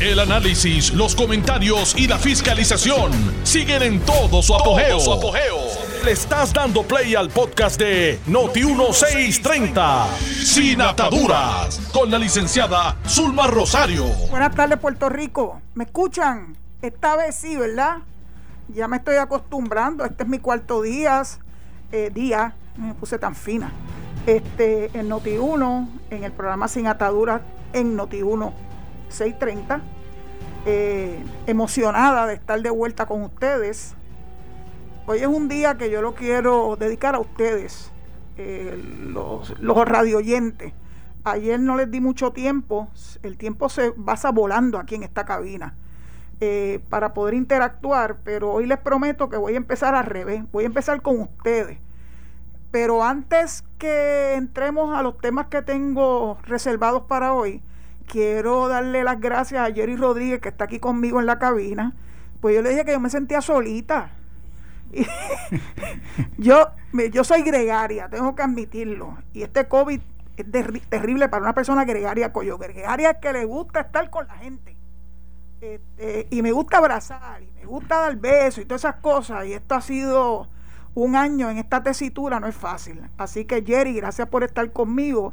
El análisis, los comentarios y la fiscalización siguen en todo su apogeo. Le estás dando play al podcast de Noti1630, Sin Ataduras, con la licenciada Zulma Rosario. Buenas tardes, Puerto Rico. ¿Me escuchan? Esta vez sí, ¿verdad? Ya me estoy acostumbrando. Este es mi cuarto día. Eh, día, me puse tan fina. Este, en Noti1, en el programa Sin Ataduras, en Noti1 630. Eh, emocionada de estar de vuelta con ustedes. Hoy es un día que yo lo quiero dedicar a ustedes, eh, los, los radioyentes. Ayer no les di mucho tiempo, el tiempo se pasa volando aquí en esta cabina eh, para poder interactuar, pero hoy les prometo que voy a empezar al revés, voy a empezar con ustedes. Pero antes que entremos a los temas que tengo reservados para hoy, quiero darle las gracias a Jerry Rodríguez, que está aquí conmigo en la cabina. Pues yo le dije que yo me sentía solita. yo, yo soy gregaria, tengo que admitirlo. Y este COVID es terrible para una persona gregaria coyo. Gregaria es que le gusta estar con la gente. Este, y me gusta abrazar, y me gusta dar besos y todas esas cosas. Y esto ha sido un año en esta tesitura, no es fácil. Así que Jerry, gracias por estar conmigo.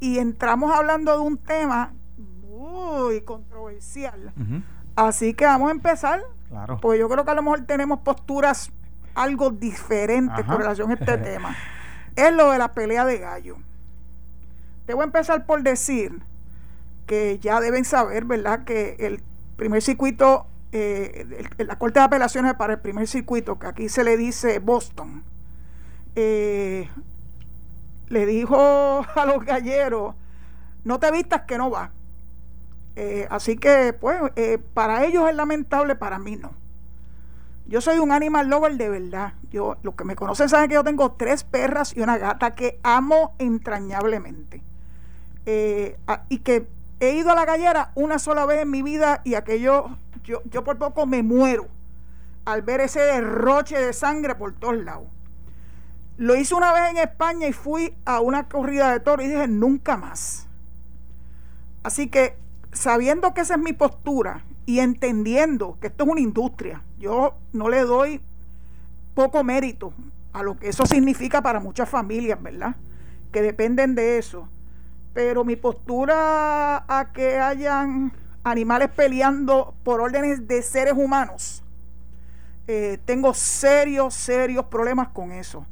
Y entramos hablando de un tema muy controversial. Así que vamos a empezar. Claro. Pues yo creo que a lo mejor tenemos posturas algo diferentes con relación a este tema. Es lo de la pelea de gallo. Te voy a empezar por decir que ya deben saber, ¿verdad?, que el primer circuito, eh, la Corte de Apelaciones para el primer circuito, que aquí se le dice Boston, eh, le dijo a los galleros, no te vistas que no va. Eh, así que, pues, eh, para ellos es lamentable, para mí no. Yo soy un animal lover de verdad. Yo, los que me conocen saben que yo tengo tres perras y una gata que amo entrañablemente. Eh, y que he ido a la gallera una sola vez en mi vida y aquello, yo, yo por poco me muero al ver ese derroche de sangre por todos lados. Lo hice una vez en España y fui a una corrida de toros y dije nunca más. Así que sabiendo que esa es mi postura y entendiendo que esto es una industria, yo no le doy poco mérito a lo que eso significa para muchas familias, ¿verdad? Que dependen de eso. Pero mi postura a que hayan animales peleando por órdenes de seres humanos, eh, tengo serios, serios problemas con eso.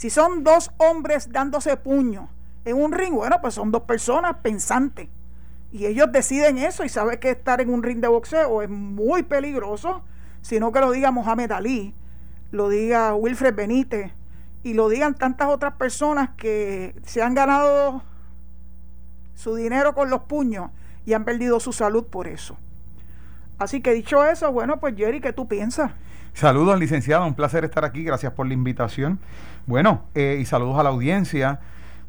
Si son dos hombres dándose puño en un ring, bueno, pues son dos personas pensantes y ellos deciden eso y saben que estar en un ring de boxeo es muy peligroso, sino que lo diga Mohamed Ali, lo diga Wilfred Benítez y lo digan tantas otras personas que se han ganado su dinero con los puños y han perdido su salud por eso. Así que dicho eso, bueno, pues Jerry, ¿qué tú piensas? Saludos, licenciado, un placer estar aquí, gracias por la invitación. Bueno, eh, y saludos a la audiencia.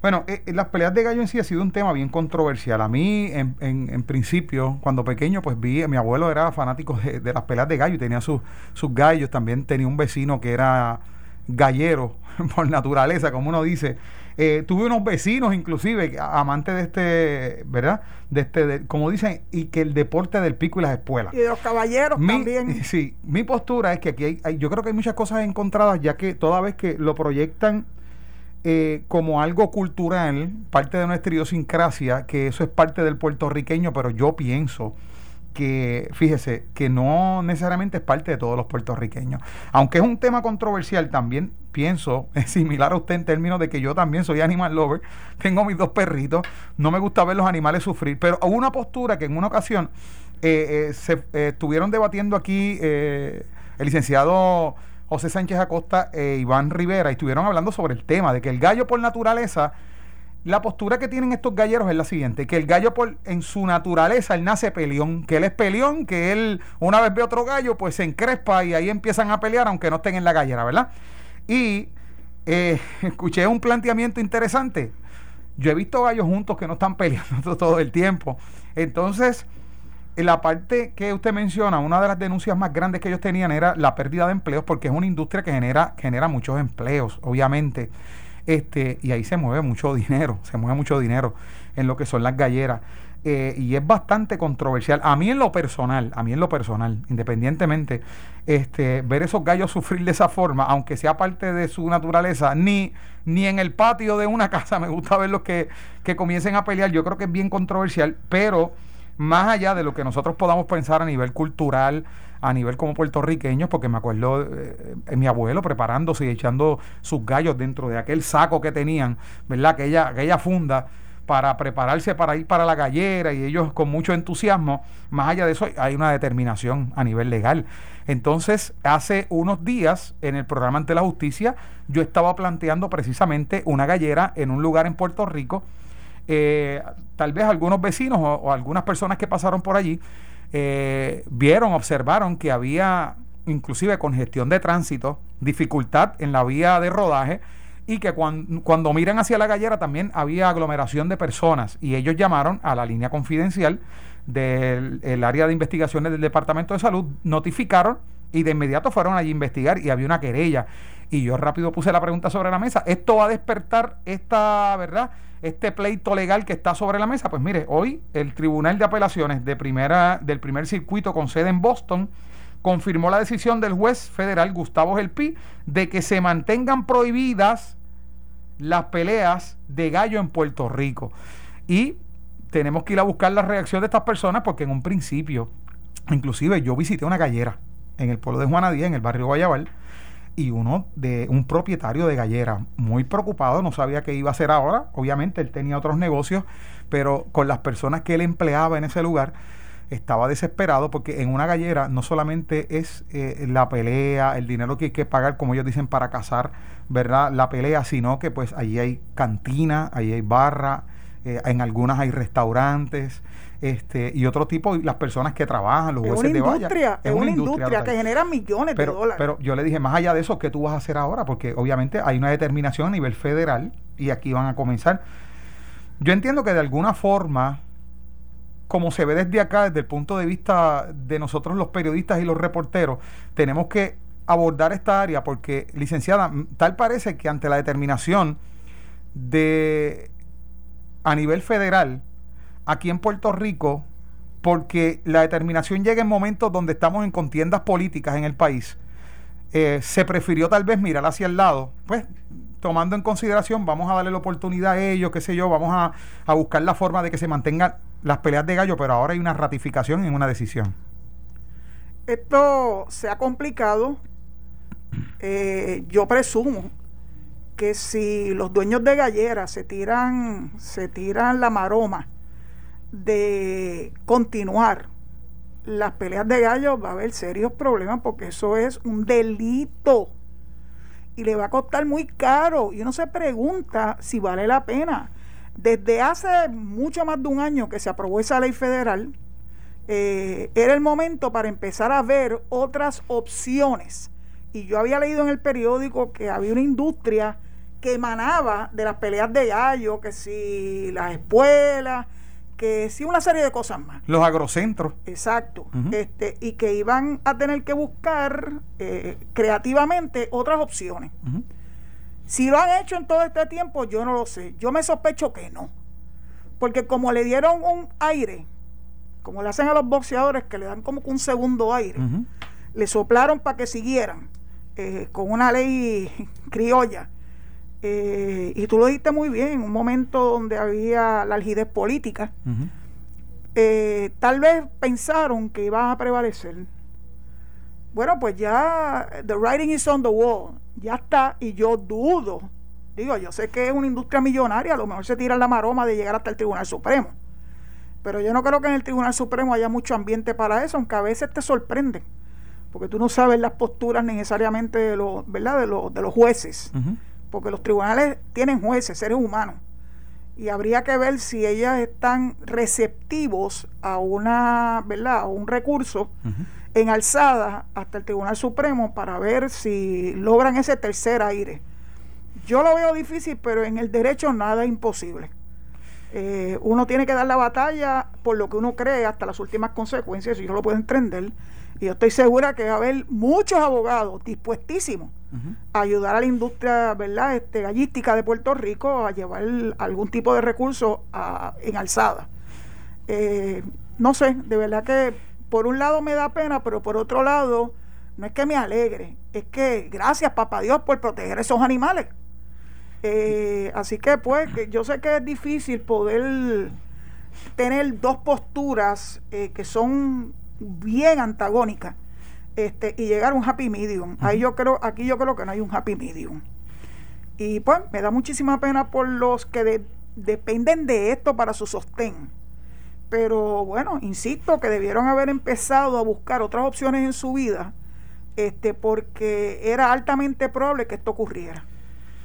Bueno, eh, eh, las peleas de gallo en sí ha sido un tema bien controversial. A mí, en, en, principio, cuando pequeño, pues vi, mi abuelo era fanático de, las peleas de gallo y tenía sus, sus gallos. También tenía un vecino que era gallero por naturaleza, como uno dice. Eh, tuve unos vecinos, inclusive, amantes de este, ¿verdad? De este, como dicen, y que el deporte del pico y las espuelas. Y de los caballeros también. Sí, mi postura es que aquí hay, yo creo que hay muchas cosas encontradas, ya que toda vez que lo proyectan eh, como algo cultural, parte de nuestra idiosincrasia, que eso es parte del puertorriqueño, pero yo pienso que, fíjese, que no necesariamente es parte de todos los puertorriqueños. Aunque es un tema controversial, también pienso, es similar a usted en términos de que yo también soy animal lover, tengo mis dos perritos, no me gusta ver los animales sufrir, pero hubo una postura que en una ocasión eh, eh, se estuvieron debatiendo aquí el licenciado José Sánchez Acosta e Iván Rivera y estuvieron hablando sobre el tema de que el gallo por naturaleza, la postura que tienen estos galleros es la siguiente, que el gallo por en su naturaleza, él nace peleón, que él es peleón, que él una vez ve otro gallo, pues se encrespa y ahí empiezan a pelear aunque no estén en la gallera, ¿verdad? Y eh, escuché un planteamiento interesante. Yo he visto gallos juntos que no están peleando todo el tiempo. Entonces, en la parte que usted menciona, una de las denuncias más grandes que ellos tenían era la pérdida de empleos, porque es una industria que genera, genera muchos empleos, obviamente. Este, y ahí se mueve mucho dinero, se mueve mucho dinero en lo que son las galleras. eh, y es bastante controversial. A mí en lo personal, a mí en lo personal, independientemente, este, ver esos gallos sufrir de esa forma, aunque sea parte de su naturaleza, ni, ni en el patio de una casa me gusta verlos que, que comiencen a pelear. Yo creo que es bien controversial, pero más allá de lo que nosotros podamos pensar a nivel cultural, a nivel como puertorriqueños, porque me acuerdo eh, mi abuelo preparándose y echando sus gallos dentro de aquel saco que tenían, ¿verdad? Aquella, aquella funda para prepararse para ir para la gallera y ellos con mucho entusiasmo, más allá de eso hay una determinación a nivel legal. Entonces, hace unos días en el programa ante la justicia, yo estaba planteando precisamente una gallera en un lugar en Puerto Rico. Eh, tal vez algunos vecinos o, algunas personas que pasaron por allí eh, vieron, observaron que había inclusive congestión de tránsito, dificultad en la vía de rodaje y que cuando, miran hacia la gallera también había aglomeración de personas y ellos llamaron a la línea confidencial del área de investigaciones del Departamento de Salud, notificaron y de inmediato fueron allí a investigar y había una querella. Y yo rápido puse la pregunta sobre la mesa, ¿esto va a despertar esta, verdad? Este pleito legal que está sobre la mesa. Pues mire, hoy el Tribunal de Apelaciones de primera, del primer circuito con sede en Boston confirmó la decisión del juez federal Gustavo Gelpi de que se mantengan prohibidas las peleas de gallo en Puerto Rico. Y tenemos que ir a buscar la reacción de estas personas porque en un principio, inclusive yo visité una gallera en el pueblo de Juanadía, en el barrio Guayabal, y uno de un propietario de gallera muy preocupado, no sabía qué iba a hacer ahora, obviamente él tenía otros negocios, pero con las personas que él empleaba en ese lugar, estaba desesperado porque en una gallera no solamente es eh, la pelea, el dinero que hay que pagar, como ellos dicen, para cazar, ¿verdad? La pelea, sino que pues allí hay cantina, allí hay barra, eh, en algunas hay restaurantes, este y otro tipo, las personas que trabajan, los jueces de valla. Es, una, industria, que genera millones de dólares. Pero yo le dije, más allá de eso, ¿qué tú vas a hacer ahora? Porque obviamente hay una determinación a nivel federal y aquí van a comenzar. Yo entiendo que de alguna forma como se ve desde acá, desde el punto de vista de nosotros los periodistas y los reporteros, tenemos que abordar esta área porque, licenciada, tal parece que ante la determinación de a nivel federal, aquí en Puerto Rico, porque la determinación llega en momentos donde estamos en contiendas políticas en el país, eh, se prefirió tal vez mirar hacia el lado, pues tomando en consideración, vamos a darle la oportunidad a ellos, qué sé yo, vamos a, a buscar la forma de que se mantengan las peleas de gallo, pero ahora hay una ratificación en una decisión. Esto se ha complicado. Eh, yo presumo que si los dueños de galleras se tiran, se tiran la maroma de continuar las peleas de gallo, va a haber serios problemas porque eso es un delito y le va a costar muy caro. Y uno se pregunta si vale la pena. Desde hace mucho más de un año que se aprobó esa ley federal, eh, era el momento para empezar a ver otras opciones. Y yo había leído en el periódico que había una industria que emanaba de las peleas de gallo, que si las escuelas, que si una serie de cosas más. Los agrocentros. Exacto. este, y que iban a tener que buscar eh, creativamente otras opciones. Si lo han hecho en todo este tiempo, yo no lo sé. Yo me sospecho que no. Porque como le dieron un aire, como le hacen a los boxeadores, que le dan como un segundo aire, le soplaron para que siguieran eh, con una ley criolla. Eh, y tú lo dijiste muy bien, en un momento donde había la algidez política, eh, tal vez pensaron que iban a prevalecer. Bueno, pues ya the writing is on the wall ya está, y yo dudo, digo, yo sé que es una industria millonaria, a lo mejor se tira la maroma de llegar hasta el Tribunal Supremo, pero yo no creo que en el Tribunal Supremo haya mucho ambiente para eso, aunque a veces te sorprende, porque tú no sabes las posturas necesariamente de los, ¿verdad? De los, de los jueces, porque los tribunales tienen jueces, seres humanos, y habría que ver si ellas están receptivos a una, ¿verdad? A un recurso en alzada hasta el Tribunal Supremo para ver si logran ese tercer aire. Yo lo veo difícil, pero en el derecho nada es imposible. Eh, uno tiene que dar la batalla por lo que uno cree hasta las últimas consecuencias, y yo lo puedo entender. Y yo estoy segura que va a haber muchos abogados dispuestísimos a ayudar a la industria ¿verdad? Este, gallística de Puerto Rico a llevar algún tipo de recurso en alzada. Eh, no sé, de verdad que por un lado me da pena, pero por otro lado no es que me alegre, es que gracias papá Dios por proteger a esos animales. Eh, así que pues yo sé que es difícil poder tener dos posturas eh, que son bien antagónicas este, y llegar a un happy medium. Ahí yo creo, aquí yo creo que no hay un happy medium. Y pues me da muchísima pena por los que dependen de esto para su sostén. Pero bueno, insisto que debieron haber empezado a buscar otras opciones en su vida, este, porque era altamente probable que esto ocurriera.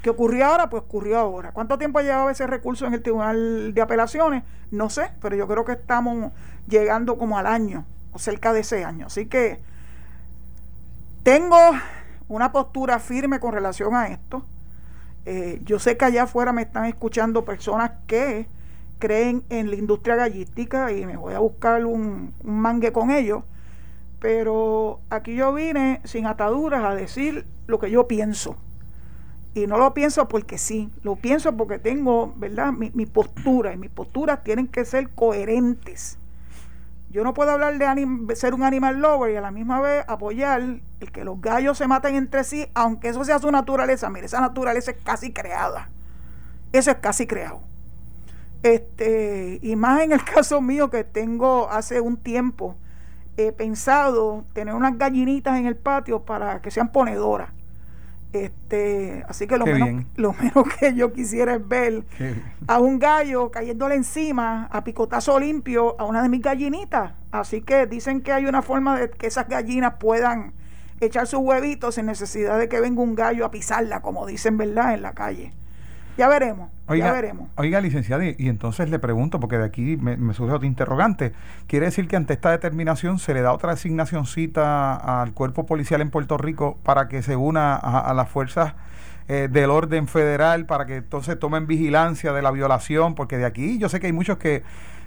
¿Qué ocurrió ahora? Pues ocurrió ahora. ¿Cuánto tiempo ha llevado ese recurso en el Tribunal de Apelaciones? No sé, pero yo creo que estamos llegando como al año, o cerca de ese año. Así que tengo una postura firme con relación a esto. Eh, yo sé que allá afuera me están escuchando personas que creen en la industria gallística y me voy a buscar un, un mangue con ellos. Pero aquí yo vine sin ataduras a decir lo que yo pienso y no lo pienso porque sí, lo pienso porque tengo, ¿verdad? Mi, postura y mis posturas tienen que ser coherentes. Yo no puedo hablar de ser un animal lover y a la misma vez apoyar el que los gallos se maten entre sí, aunque eso sea su naturaleza. Mire, esa naturaleza es casi creada. Eso es casi creado. Este, y más en el caso mío que tengo hace un tiempo he pensado tener unas gallinitas en el patio para que sean ponedoras este, así que lo menos, lo menos que yo quisiera es ver a un gallo cayéndole encima a picotazo limpio a una de mis gallinitas. Así que dicen que hay una forma de que esas gallinas puedan echar sus huevitos sin necesidad de que venga un gallo a pisarla, como dicen, ¿verdad?, en la calle. Ya veremos, oiga, ya veremos. Oiga, licenciada, y, entonces le pregunto, porque de aquí me, surge otro interrogante. ¿Quiere decir que ante esta determinación se le da otra asignacióncita al cuerpo policial en Puerto Rico para que se una a, las fuerzas eh, del orden federal, para que entonces tomen vigilancia de la violación? Porque de aquí yo sé que hay muchos que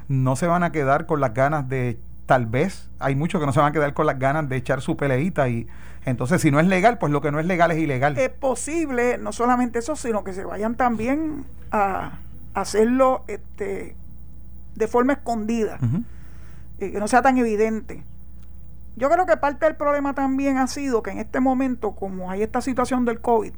no se van a quedar con las ganas de, tal vez, hay muchos que no se van a quedar con las ganas de echar su peleita y entonces, si no es legal, pues lo que no es legal es ilegal. Es posible, no solamente eso, sino que se vayan también a, hacerlo este, de forma escondida, y que no sea tan evidente. Yo creo que parte del problema también ha sido que en este momento, como hay esta situación del COVID,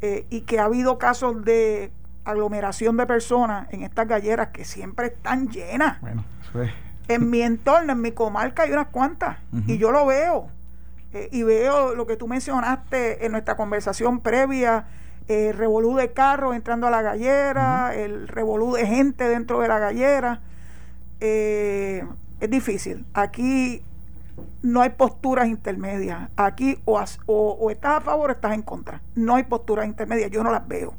eh, y que ha habido casos de aglomeración de personas en estas galleras que siempre están llenas. Bueno, eso es. En mi entorno, en mi comarca hay unas cuantas, y yo lo veo eh, y veo lo que tú mencionaste en nuestra conversación previa, el revolú de carros entrando a la gallera, el revolú de gente dentro de la gallera. Eh, es difícil. Aquí no hay posturas intermedias. Aquí o, o, estás a favor o estás en contra. No hay posturas intermedias. Yo no las veo.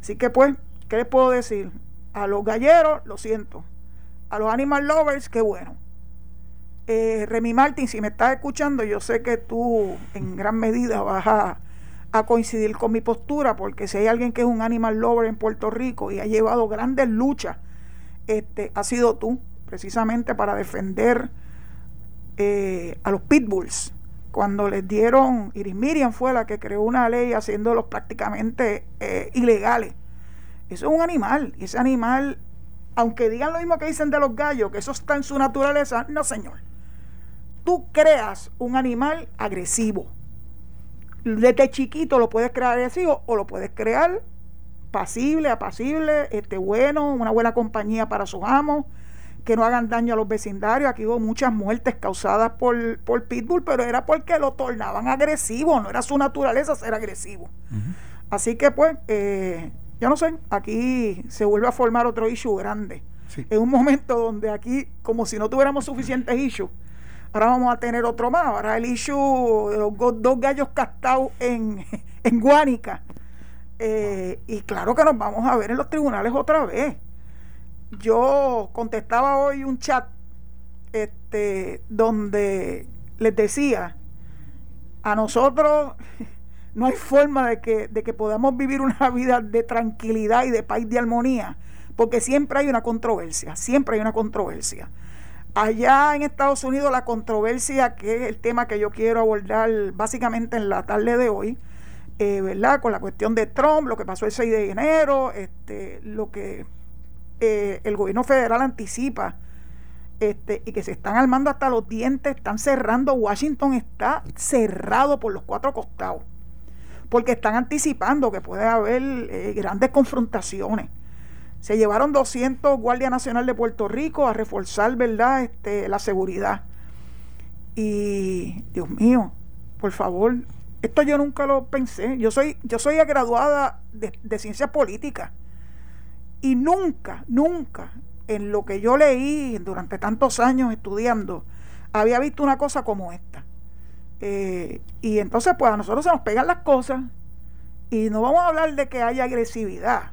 Así que pues, ¿qué les puedo decir? A los galleros, lo siento. A los animal lovers, qué bueno. Eh, Remy Martin, si me estás escuchando, yo sé que tú en gran medida vas a, coincidir con mi postura, porque si hay alguien que es un animal lover en Puerto Rico y ha llevado grandes luchas, este, ha sido tú, precisamente para defender eh, a los pitbulls. Cuando les dieron, Iris Miriam fue la que creó una ley haciéndolos prácticamente eh, ilegales. Eso es un animal, y ese animal, aunque digan lo mismo que dicen de los gallos, que eso está en su naturaleza, no señor tú creas un animal agresivo. Desde chiquito lo puedes crear agresivo o lo puedes crear pasible, apacible, este bueno, una buena compañía para sus amos, que no hagan daño a los vecindarios. Aquí hubo muchas muertes causadas por, por pitbull, pero era porque lo tornaban agresivo, no era su naturaleza ser agresivo. Así que pues, eh, yo no sé, aquí se vuelve a formar otro issue grande. En un momento donde aquí, como si no tuviéramos suficientes issues, Ahora vamos a tener otro más. Ahora el issue de los dos gallos castados en, en Guánica. Eh, y claro que nos vamos a ver en los tribunales otra vez. Yo contestaba hoy un chat este, donde les decía, a nosotros no hay forma de que, de que podamos vivir una vida de tranquilidad y de paz y de armonía, porque siempre hay una controversia, siempre hay una controversia. Allá en Estados Unidos la controversia, que es el tema que yo quiero abordar básicamente en la tarde de hoy, eh, ¿verdad? Con la cuestión de Trump, lo que pasó el 6 de enero, este, lo que eh, el gobierno federal anticipa este, y que se están armando hasta los dientes, están cerrando, Washington está cerrado por los cuatro costados, porque están anticipando que puede haber eh, grandes confrontaciones. Se llevaron 200 Guardia Nacional de Puerto Rico a reforzar, ¿verdad?, este, la seguridad. Y, Dios mío, por favor, esto yo nunca lo pensé. Yo soy, yo soy graduada de, de ciencias políticas y nunca, nunca en lo que yo leí durante tantos años estudiando, había visto una cosa como esta. Eh, y entonces, pues a nosotros se nos pegan las cosas y no vamos a hablar de que haya agresividad.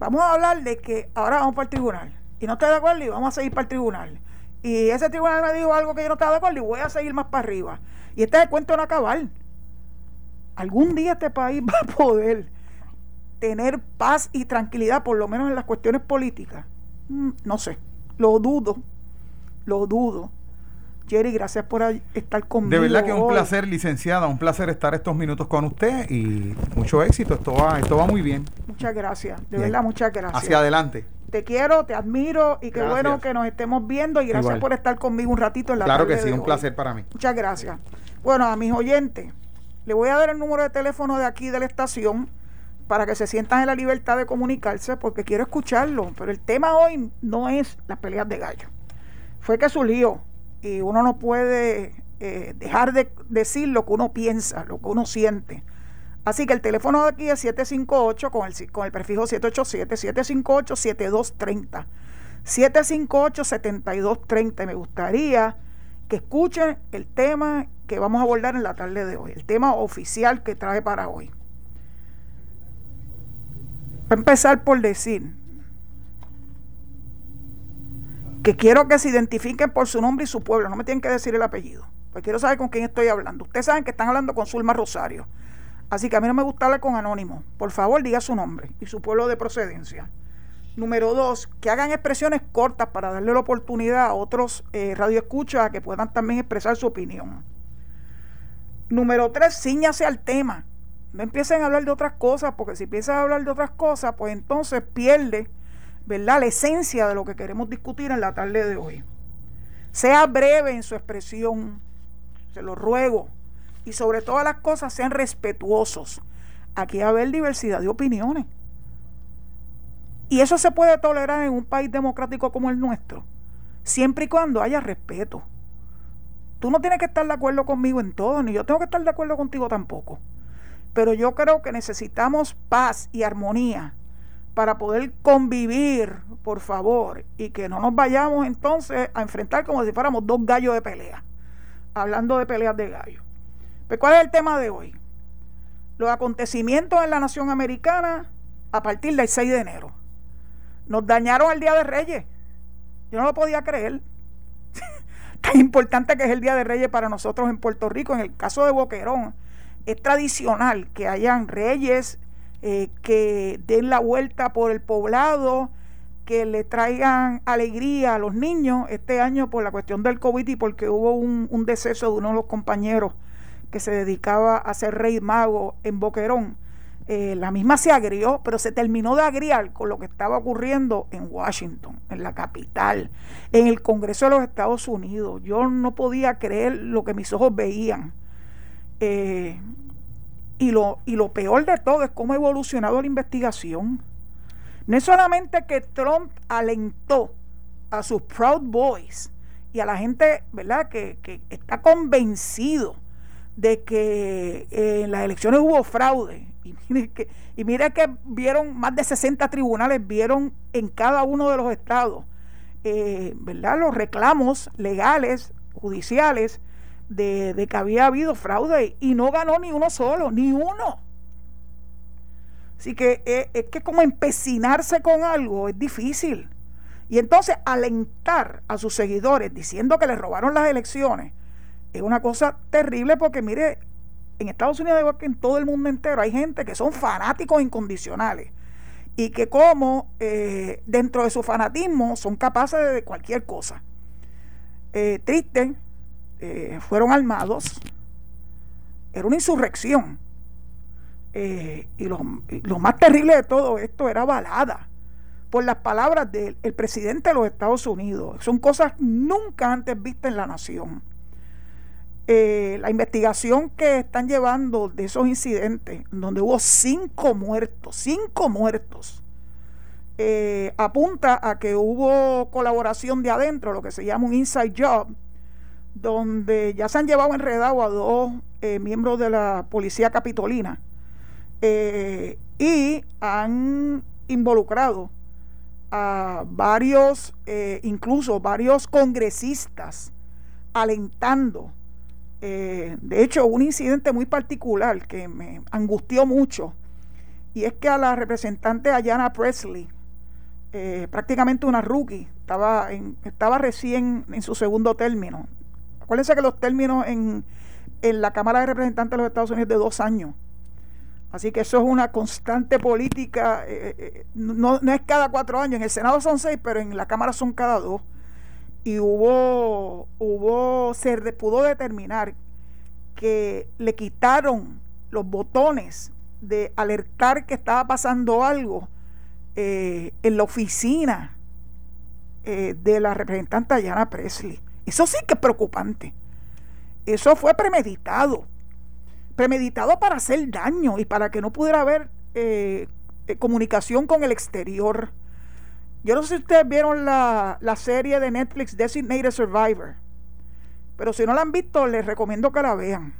Vamos a hablar de que ahora vamos para el tribunal y no estoy de acuerdo y vamos a seguir para el tribunal. Y ese tribunal me dijo algo que yo no estaba de acuerdo y voy a seguir más para arriba. Y este es el cuento no acabar. Algún día este país va a poder tener paz y tranquilidad, por lo menos en las cuestiones políticas. Mm, no sé, lo dudo, lo dudo. Jerry, gracias por estar conmigo. De verdad que es un placer, licenciada, un placer estar estos minutos con usted y mucho éxito. Esto va, esto va muy bien. Muchas gracias, de verdad, muchas gracias. Hacia adelante. Te quiero, te admiro y qué bueno que nos estemos viendo y gracias por estar conmigo un ratito en la Claro que sí, un placer para mí. Muchas gracias. Bueno, a mis oyentes, le voy a dar el número de teléfono de aquí de la estación para que se sientan en la libertad de comunicarse, porque quiero escucharlo. Pero el tema hoy no es las peleas de gallo. Fue que surgió y uno no puede eh, dejar de decir lo que uno piensa, lo que uno siente. Así que el teléfono de aquí es 758 con el, con el prefijo 787, 758-7230. 758-7230. Me gustaría que escuchen el tema que vamos a abordar en la tarde de hoy, el tema oficial que trae para hoy. Voy a empezar por decir que quiero que se identifiquen por su nombre y su pueblo. No me tienen que decir el apellido. Pues quiero saber con quién estoy hablando. Ustedes saben que están hablando con Zulma Rosario. Así que a mí no me gusta hablar con anónimo. Por favor, diga su nombre y su pueblo de procedencia. Número dos, que hagan expresiones cortas para darle la oportunidad a otros eh, radioescuchas a que puedan también expresar su opinión. Número tres, ciñase al tema. No empiecen a hablar de otras cosas, porque si empiezan a hablar de otras cosas, pues entonces pierde, ¿verdad?, la esencia de lo que queremos discutir en la tarde de hoy. Sea breve en su expresión, se lo ruego, y sobre todas las cosas sean respetuosos. Aquí va a haber diversidad de opiniones. Y eso se puede tolerar en un país democrático como el nuestro, siempre y cuando haya respeto. Tú no tienes que estar de acuerdo conmigo en todo, ni yo tengo que estar de acuerdo contigo tampoco. Pero yo creo que necesitamos paz y armonía para poder convivir, por favor, y que no nos vayamos entonces a enfrentar como si fuéramos dos gallos de pelea, hablando de peleas de gallos. Pero pues, ¿cuál es el tema de hoy? Los acontecimientos en la nación americana a partir del 6 de enero. Nos dañaron el Día de Reyes. Yo no lo podía creer. Tan importante que es el Día de Reyes para nosotros en Puerto Rico, en el caso de Boquerón es tradicional que hayan reyes eh, que den la vuelta por el poblado, que le traigan alegría a los niños. Este año por la cuestión del COVID y porque hubo un, deceso de uno de los compañeros que se dedicaba a ser rey mago en Boquerón. Eh, la misma se agrió, pero se terminó de agriar con lo que estaba ocurriendo en Washington, en la capital, en el Congreso de los Estados Unidos. Yo no podía creer lo que mis ojos veían. Eh, y, lo, y lo peor de todo es cómo ha evolucionado la investigación. No es solamente que Trump alentó a sus Proud Boys y a la gente, ¿verdad?, que, está convencido de que eh, en las elecciones hubo fraude. Y mire, que, y mire que vieron más de 60 tribunales, vieron en cada uno de los estados, eh, ¿verdad?, los reclamos legales, judiciales, de, que había habido fraude y no ganó ni uno solo, ni uno. Así que eh, es, que como empecinarse con algo es difícil. Y entonces alentar a sus seguidores diciendo que les robaron las elecciones es una cosa terrible porque mire, en Estados Unidos igual que en todo el mundo entero hay gente que son fanáticos incondicionales y que como eh, dentro de su fanatismo son capaces de cualquier cosa. Eh, triste eh, fueron armados, era una insurrección. Eh, y, lo, más terrible de todo esto era balada, por las palabras del presidente de los Estados Unidos. Son cosas nunca antes vistas en la nación. Eh, la investigación que están llevando de esos incidentes, donde hubo cinco muertos, cinco muertos, apunta a que hubo colaboración de adentro, lo que se llama un inside job, donde ya se han llevado enredado a dos eh, miembros de la policía capitolina y han involucrado a varios, incluso varios congresistas, alentando eh, de hecho, un incidente muy particular que me angustió mucho, y es que a la representante Ayana Presley, eh, prácticamente una rookie, estaba, en, estaba recién en su segundo término. Acuérdense que los términos en, en la Cámara de Representantes de los Estados Unidos de dos años. Así que eso es una constante política. Eh, no, no, es cada cuatro años. En el Senado son seis, pero en la Cámara son cada dos y hubo, hubo, se pudo determinar que le quitaron los botones de alertar que estaba pasando algo eh, en la oficina eh, de la representante Diana Presley. Eso sí que es preocupante. Eso fue premeditado. Premeditado para hacer daño y para que no pudiera haber eh, comunicación con el exterior. Yo no sé si ustedes vieron la, serie de Netflix Designated Survivor, pero si no la han visto, les recomiendo que la vean.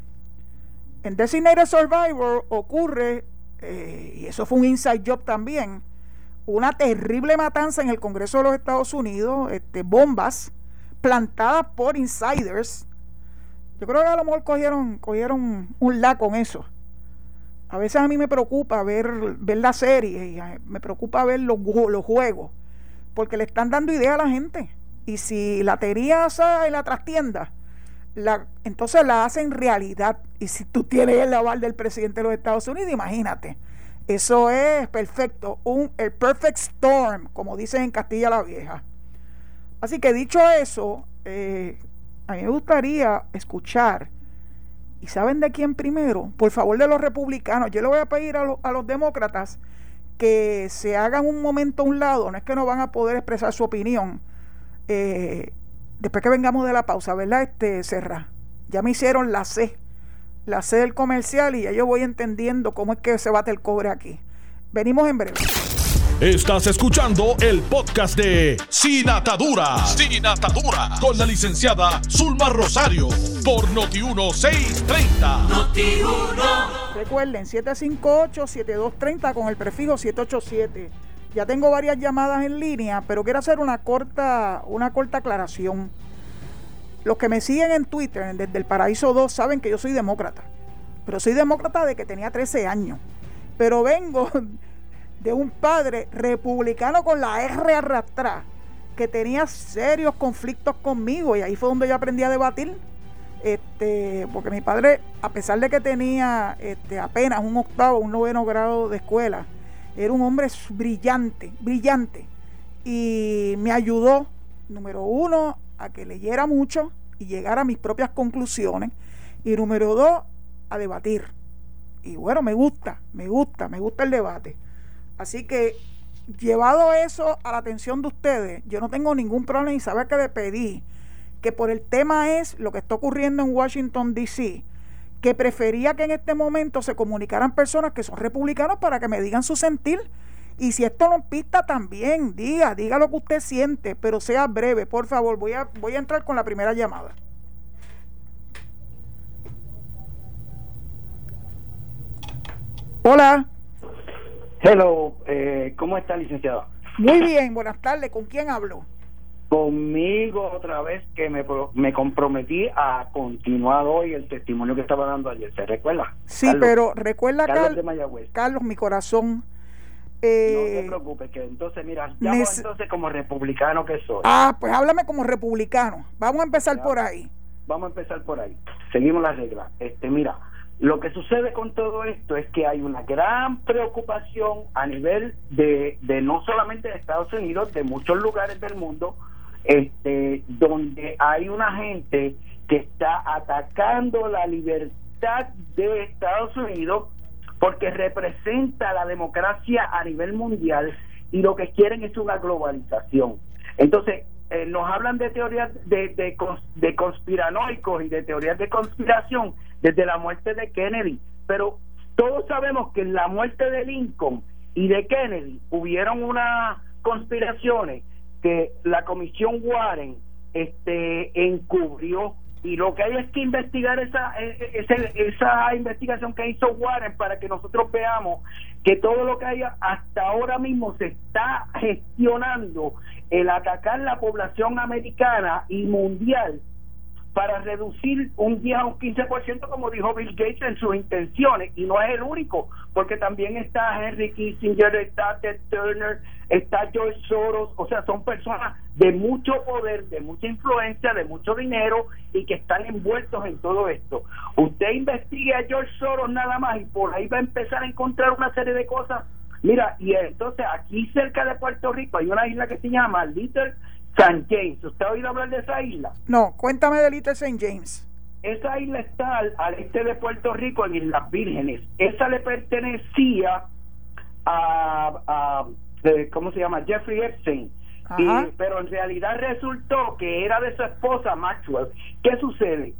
En Designated Survivor ocurre, eh, y eso fue un inside job también, una terrible matanza en el Congreso de los Estados Unidos, este, bombas plantadas por insiders. Yo creo que a lo mejor cogieron, cogieron un la con eso. A veces a mí me preocupa ver, ver la serie, y eh, me preocupa ver los, los juegos porque le están dando idea a la gente. Y si la teoría en la trastienda, la, entonces la hacen realidad. Y si tú tienes el aval del presidente de los Estados Unidos, imagínate. Eso es perfecto, un, el perfect storm, como dicen en Castilla la Vieja. Así que dicho eso, eh, a mí me gustaría escuchar, ¿y saben de quién primero? Por favor de los republicanos, yo le voy a pedir a, a los demócratas que se hagan un momento a un lado, no es que no van a poder expresar su opinión. Eh, después que vengamos de la pausa, ¿verdad? Este Serra, ya me hicieron la C, la C del comercial y ya yo voy entendiendo cómo es que se bate el cobre aquí. Venimos en breve. Estás escuchando el podcast de Sin Atadura. Sin Atadura. Con la licenciada Zulma Rosario. Por Noti1630. Noti1. Recuerden, 758-7230 con el prefijo 787. Ya tengo varias llamadas en línea, pero quiero hacer una corta, una corta aclaración. Los que me siguen en Twitter, desde el Paraíso 2, saben que yo soy demócrata. Pero soy demócrata de que tenía 13 años. Pero vengo de un padre republicano con la R arrastrada que tenía serios conflictos conmigo y ahí fue donde yo aprendí a debatir. Este porque mi padre a pesar de que tenía este, apenas un octavo un noveno grado de escuela era un hombre brillante brillante. Y me ayudó número uno a que leyera mucho y llegara a mis propias conclusiones. Y número dos a debatir. Y bueno me gusta me gusta me gusta el debate Así que, llevado eso a la atención de ustedes, yo no tengo ningún problema y saber que le pedí que por el tema es lo que está ocurriendo en Washington, D.C., que prefería que en este momento se comunicaran personas que son republicanos para que me digan su sentir. Y si esto no pista también, diga, diga lo que usted siente, pero sea breve, por favor. Voy a, voy a entrar con la primera llamada. Hola. Hello, eh, ¿cómo está, licenciado? Muy bien, buenas tardes. ¿Con quién hablo? Conmigo otra vez que me, me comprometí a continuar hoy el testimonio que estaba dando ayer. ¿Se recuerda? Sí, pero recuerda, Carlos, Carlos, mi corazón. Eh, no te preocupes, que entonces, mira, llamo entonces como republicano que soy. Ah, pues háblame como republicano. Vamos a empezar por ahí. Vamos a empezar por ahí. Seguimos las reglas. Este, mira, lo que sucede con todo esto es que hay una gran preocupación a nivel de, de no solamente de Estados Unidos, de muchos lugares del mundo, este, donde hay una gente que está atacando la libertad de Estados Unidos porque representa la democracia a nivel mundial y lo que quieren es una globalización. Entonces, eh, nos hablan de teorías de, de, de conspiranoicos y de teorías de conspiración desde la muerte de Kennedy, pero todos sabemos que en la muerte de Lincoln y de Kennedy hubieron unas conspiraciones que la comisión Warren este encubrió. Y lo que hay es que investigar esa, e, e, esa, esa investigación que hizo Warren para que nosotros veamos que todo lo que hay hasta ahora mismo se está gestionando el atacar la población americana y mundial para reducir un 10 a un 15%, como dijo Bill Gates en sus intenciones, y no es el único, porque también está Henry Kissinger, está Ted Turner, está George Soros, o sea, son personas de mucho poder, de mucha influencia, de mucho dinero y que están envueltos en todo esto. Usted investigue a George Soros nada más y por ahí va a empezar a encontrar una serie de cosas. Mira, y entonces aquí cerca de Puerto Rico hay una isla que se llama Little San James. ¿Usted ha oído hablar de esa isla? No, cuéntame de Little St. James. Esa isla está al, este de Puerto Rico, en Islas Vírgenes. Esa le pertenecía a, ¿cómo se llama? Jeffrey Epstein. pero en realidad resultó que era de su esposa Maxwell. ¿Qué sucede?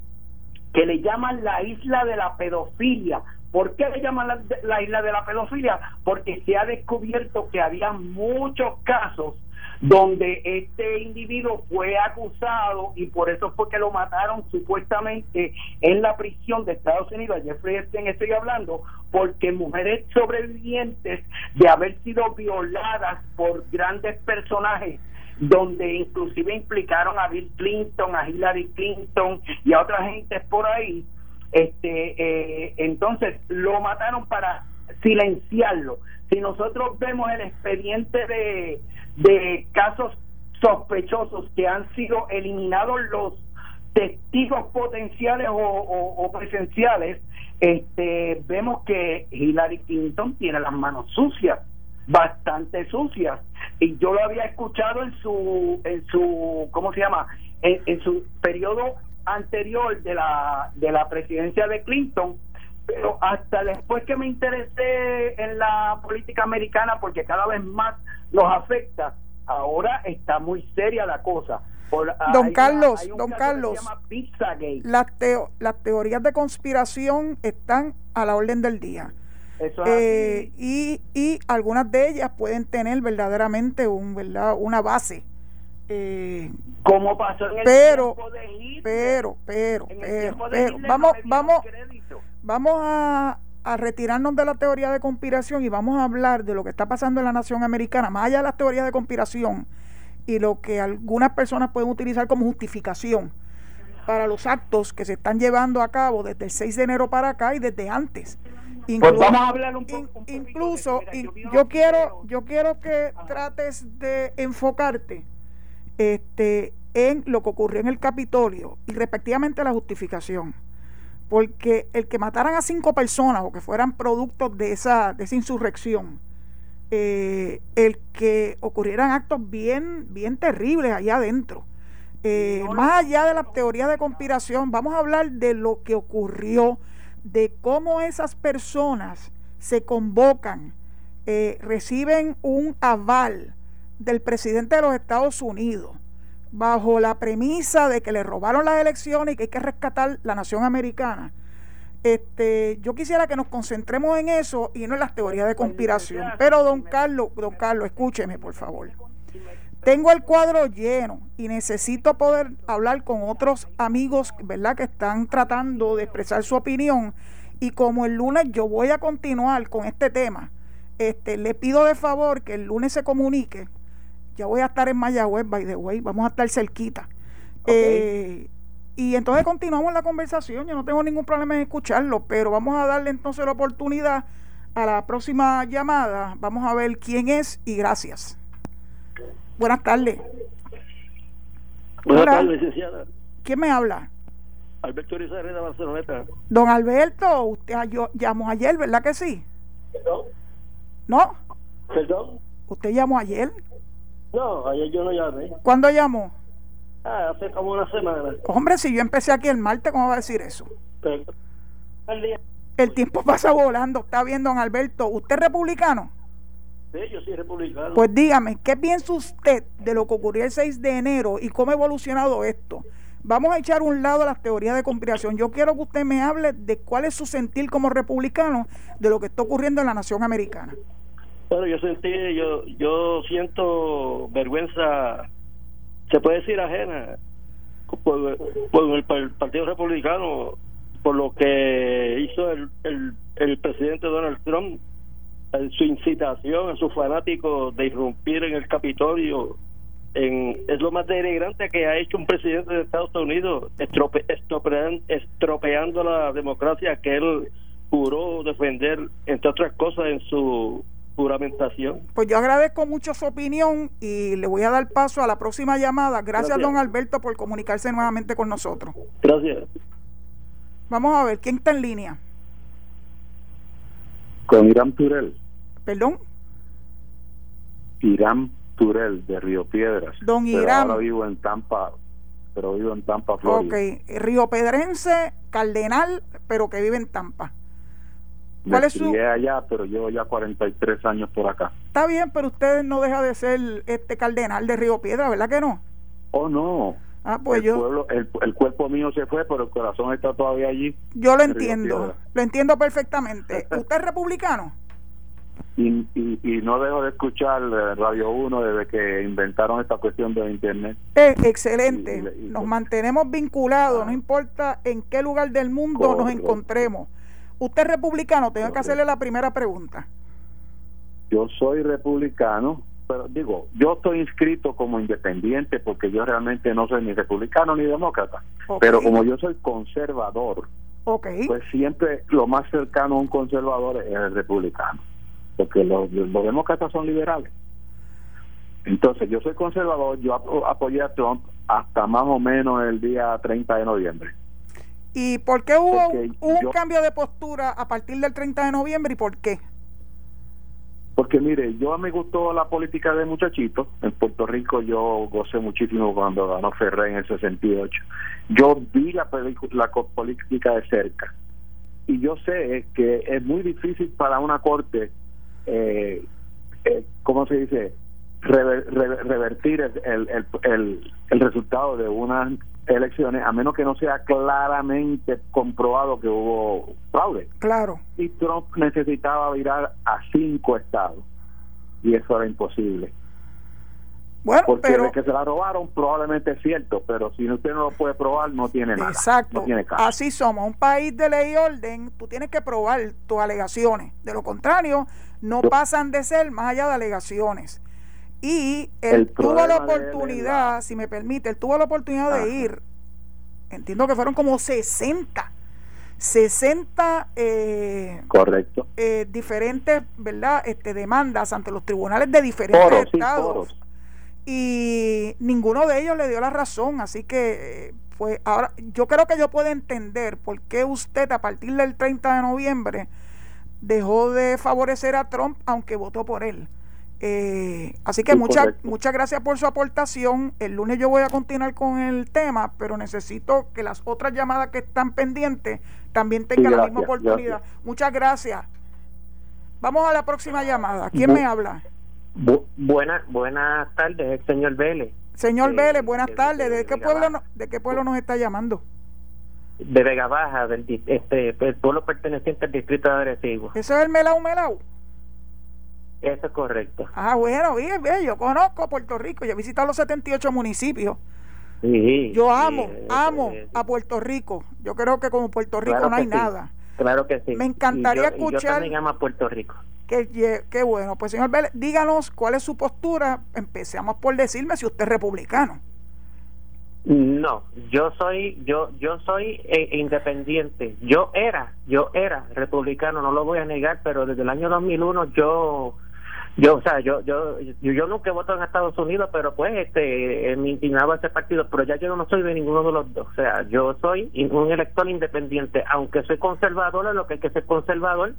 Que le llaman la isla de la pedofilia. ¿Por qué le llaman la, la isla de la pedofilia? Porque se ha descubierto que había muchos casos donde este individuo fue acusado y por eso fue que lo mataron supuestamente en la prisión de Estados Unidos, Jeffrey Epstein estoy hablando, porque mujeres sobrevivientes de haber sido violadas por grandes personajes donde inclusive implicaron a Bill Clinton, a Hillary Clinton y a otra gente por ahí, este eh, entonces lo mataron para silenciarlo. Si nosotros vemos el expediente de de casos sospechosos que han sido eliminados los testigos potenciales o, presenciales, este, vemos que Hillary Clinton tiene las manos sucias, bastante sucias, y yo lo había escuchado en su, en su, ¿cómo se llama? En, en su periodo anterior de la, de la presidencia de Clinton, pero hasta después que me interesé en la política americana, porque cada vez más nos afecta, ahora está muy seria la cosa. don Carlos, don Carlos, las, las teorías de conspiración están a la orden del día. Eh, y, y algunas de ellas pueden tener verdaderamente un, ¿verdad? una base. Eh, como pasó en el pero, pero, pero, pero, pero, vamos, vamos, vamos a, a retirarnos de la teoría de conspiración y vamos a hablar de lo que está pasando en la nación americana, más allá de las teorías de conspiración y lo que algunas personas pueden utilizar como justificación para los actos que se están llevando a cabo desde el 6 de enero para acá y desde antes. pues vamos a hablar un poco. incluso, yo, quiero, yo quiero que trates de enfocarte este, en lo que ocurrió en el Capitolio y respectivamente la justificación porque el que mataran a cinco personas o que fueran productos de esa, de esa insurrección, eh, el que ocurrieran actos bien, bien terribles allá adentro, eh, más allá de las teorías de conspiración, vamos a hablar de lo que ocurrió, de cómo esas personas se convocan, eh, reciben un aval del presidente de los Estados Unidos bajo la premisa de que le robaron las elecciones y que hay que rescatar la nación americana. Este, yo quisiera que nos concentremos en eso y no en las teorías de conspiración. Pero don Carlos, don Carlos, escúcheme por favor. Tengo el cuadro lleno y necesito poder hablar con otros amigos, ¿verdad? Que están tratando de expresar su opinión. Y como el lunes yo voy a continuar con este tema, este, le pido de favor que el lunes se comunique ya voy a estar en Mayagüez, by the way, vamos a estar cerquita. Eh, y entonces continuamos la conversación, yo no tengo ningún problema en escucharlo, pero vamos a darle entonces la oportunidad a la próxima llamada. Vamos a ver quién es y gracias. Buenas tardes. Buenas tardes, licenciada. ¿Quién me habla? Alberto Rizarreta Barceloneta. Don Alberto, usted llamó ayer, ¿verdad que sí? ¿Perdón? ¿No? ¿Perdón? ¿Usted llamó ayer? No, ayer yo no llamé. ¿Cuándo llamó? Ah, hace como una semana. Hombre, si yo empecé aquí el martes, ¿cómo va a decir eso? Pero, el tiempo pasa volando. Está bien, don Alberto. ¿Usted es republicano? Sí, yo soy republicano. Pues dígame, ¿qué piensa usted de lo que ocurrió el 6 de enero y cómo ha evolucionado esto? Vamos a echar un lado las teorías de conspiración. Yo quiero que usted me hable de cuál es su sentir como republicano de lo que está ocurriendo en la nación americana. Bueno, yo sentí, yo, yo siento vergüenza, se puede decir ajena, por, el, Partido Republicano, por lo que hizo el, el, el presidente Donald Trump, su incitación a sus fanáticos de irrumpir en el Capitolio. En, es lo más denigrante que ha hecho un presidente de Estados Unidos, estrope, estropean- estropeando la democracia que él juró defender, entre otras cosas, en su juramentación. Pues yo agradezco mucho su opinión y le voy a dar paso a la próxima llamada. Gracias, Gracias. don Alberto, por comunicarse nuevamente con nosotros. Gracias. Vamos a ver, ¿quién está en línea? con Irán Turel. Perdón, Irán Turel de Río Piedras. Don Pero Irán. ahora vivo en Tampa, pero vivo en Tampa, Florida. ok, Río Pedrense, Cardenal, pero que vive en Tampa. Me ¿Cuál es su- allá, pero llevo ya 43 años por acá. Está bien, pero usted no deja de ser este Cardenal de Río Piedra, ¿verdad que no? Oh, no. Ah, pues el, yo, pueblo, el, el cuerpo mío se fue, pero el corazón está todavía allí. yo lo entiendo, lo entiendo perfectamente. ¿Usted es republicano? Y, y, y no dejo de escuchar eh, Radio 1 desde que inventaron esta cuestión de Internet. Eh, excelente. Y- nos mantenemos vinculados, Ah. no importa en qué lugar del mundo nos Correcto. encontremos. Usted es republicano, tengo que hacerle la primera pregunta. Yo soy republicano, pero digo, yo estoy inscrito como independiente porque yo realmente no soy ni republicano ni demócrata. Pero como yo soy conservador, pues siempre lo más cercano a un conservador es el republicano, porque los, los demócratas son liberales. Entonces, yo soy conservador, yo apo- apoyé a Trump hasta más o menos el día 30 de noviembre. ¿Y por qué hubo, Porque hubo un cambio de postura a partir del 30 de noviembre y por qué? Porque mire, yo me gustó la política de muchachito. En Puerto Rico yo gocé muchísimo cuando ganó Ferrer en el 68. Yo vi la, la política de cerca. Y yo sé que es muy difícil para una corte, eh, eh, ¿cómo se dice? Rever- rever- revertir el, el, el, el- el resultado de unas elecciones, a menos que no sea claramente comprobado que hubo fraude Claro. y Trump necesitaba virar a cinco estados y eso era imposible Bueno, porque pero que se la robaron probablemente es cierto pero si usted no lo puede probar no tiene nada exacto. no tiene caso Así somos, un país de ley y orden, tú tienes que probar tus alegaciones. De lo contrario, no pasan de ser más allá de alegaciones. Y él El tuvo la oportunidad, la- si me permite, él tuvo la oportunidad de ir, entiendo que fueron como 60, 60 eh, correcto eh, diferentes, ¿verdad? Este, demandas ante los tribunales de diferentes estados y ninguno de ellos le dio la razón, así que eh, pues ahora yo creo que yo puedo entender por qué usted a partir del 30 de noviembre dejó de favorecer a Trump aunque votó por él. Eh, así que Sí, muchas gracias por su aportación. El lunes yo voy a continuar con el tema, pero necesito que las otras llamadas que están pendientes también tengan la gracias, misma oportunidad. gracias. Muchas gracias. Vamos a la próxima llamada. ¿Quién Bu- me habla? Bu- buenas buenas tardes, el señor Vélez, Señor Eh, Vélez, buenas de- tardes. de- ¿De qué pueblo de qué pueblo nos está llamando? de Vega Baja, del este el pueblo perteneciente al distrito de Arecibo. ¿Eso es el Melau Melau? Eso es correcto. Ah, bueno, bien, bien, yo conozco Puerto Rico, yo he visitado los 78 municipios. Sí, Yo amo, amo a Puerto Rico. Yo creo que como Puerto Rico Claro no hay nada. Claro que sí. Me encantaría Y yo- y escuchar- Yo también amo a Puerto Rico. Qué, qué bueno. Pues señor Vélez, díganos cuál es su postura. Empecemos por decirme si usted es republicano. No, yo soy yo yo soy eh, independiente. Yo era, yo era republicano, no lo voy a negar, pero desde el año 2001 yo yo, o sea, yo yo yo, yo nunca he votado en Estados Unidos, pero pues este eh, me inclinaba a ese partido, pero ya yo no soy de ninguno de los dos. O sea, yo soy un elector independiente, aunque soy conservador, en lo que hay que ser conservador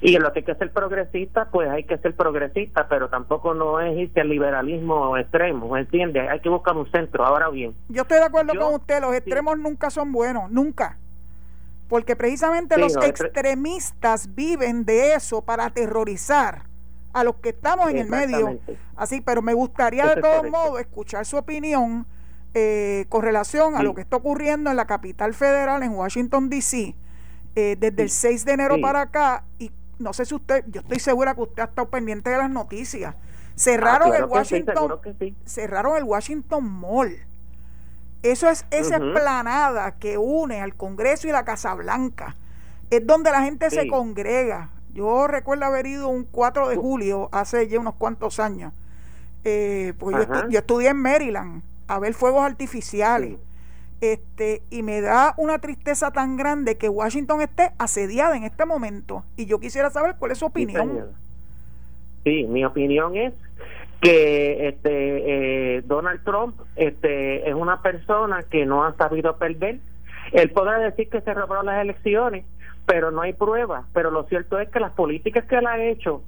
y en lo que hay que ser progresista, pues hay que ser progresista, pero tampoco no es irse al liberalismo extremo, ¿entiendes? Hay que buscar un centro. Ahora bien, Yo estoy de acuerdo Yo- con usted, los extremos nunca son buenos, nunca. Porque precisamente Sí, los los extre- extremistas viven de eso para aterrorizar a los que estamos en el medio. Así, pero me gustaría Eso de todos modos escuchar su opinión eh, con relación a lo que está ocurriendo en la capital federal, en Washington, D.C., eh, desde el 6 de enero Sí. para acá. Y no sé si usted, yo estoy segura que usted ha estado pendiente de las noticias. Cerraron Ah, claro el Washington, cerraron el Washington Mall. Eso es esa esplanada que une al Congreso y la Casa Blanca. Es donde la gente se congrega. Yo recuerdo haber ido un 4 de julio hace ya unos cuantos años. Eh, pues yo, estu- yo estudié en Maryland a ver fuegos artificiales. Sí. Este, y me da una tristeza tan grande que Washington esté asediada en este momento. Y yo quisiera saber cuál es su opinión. Sí, mi opinión es que este eh, Donald Trump este es una persona que no ha sabido perder. Él podrá decir que se robaron las elecciones, pero no hay pruebas. Pero lo cierto es que las políticas que él ha hecho,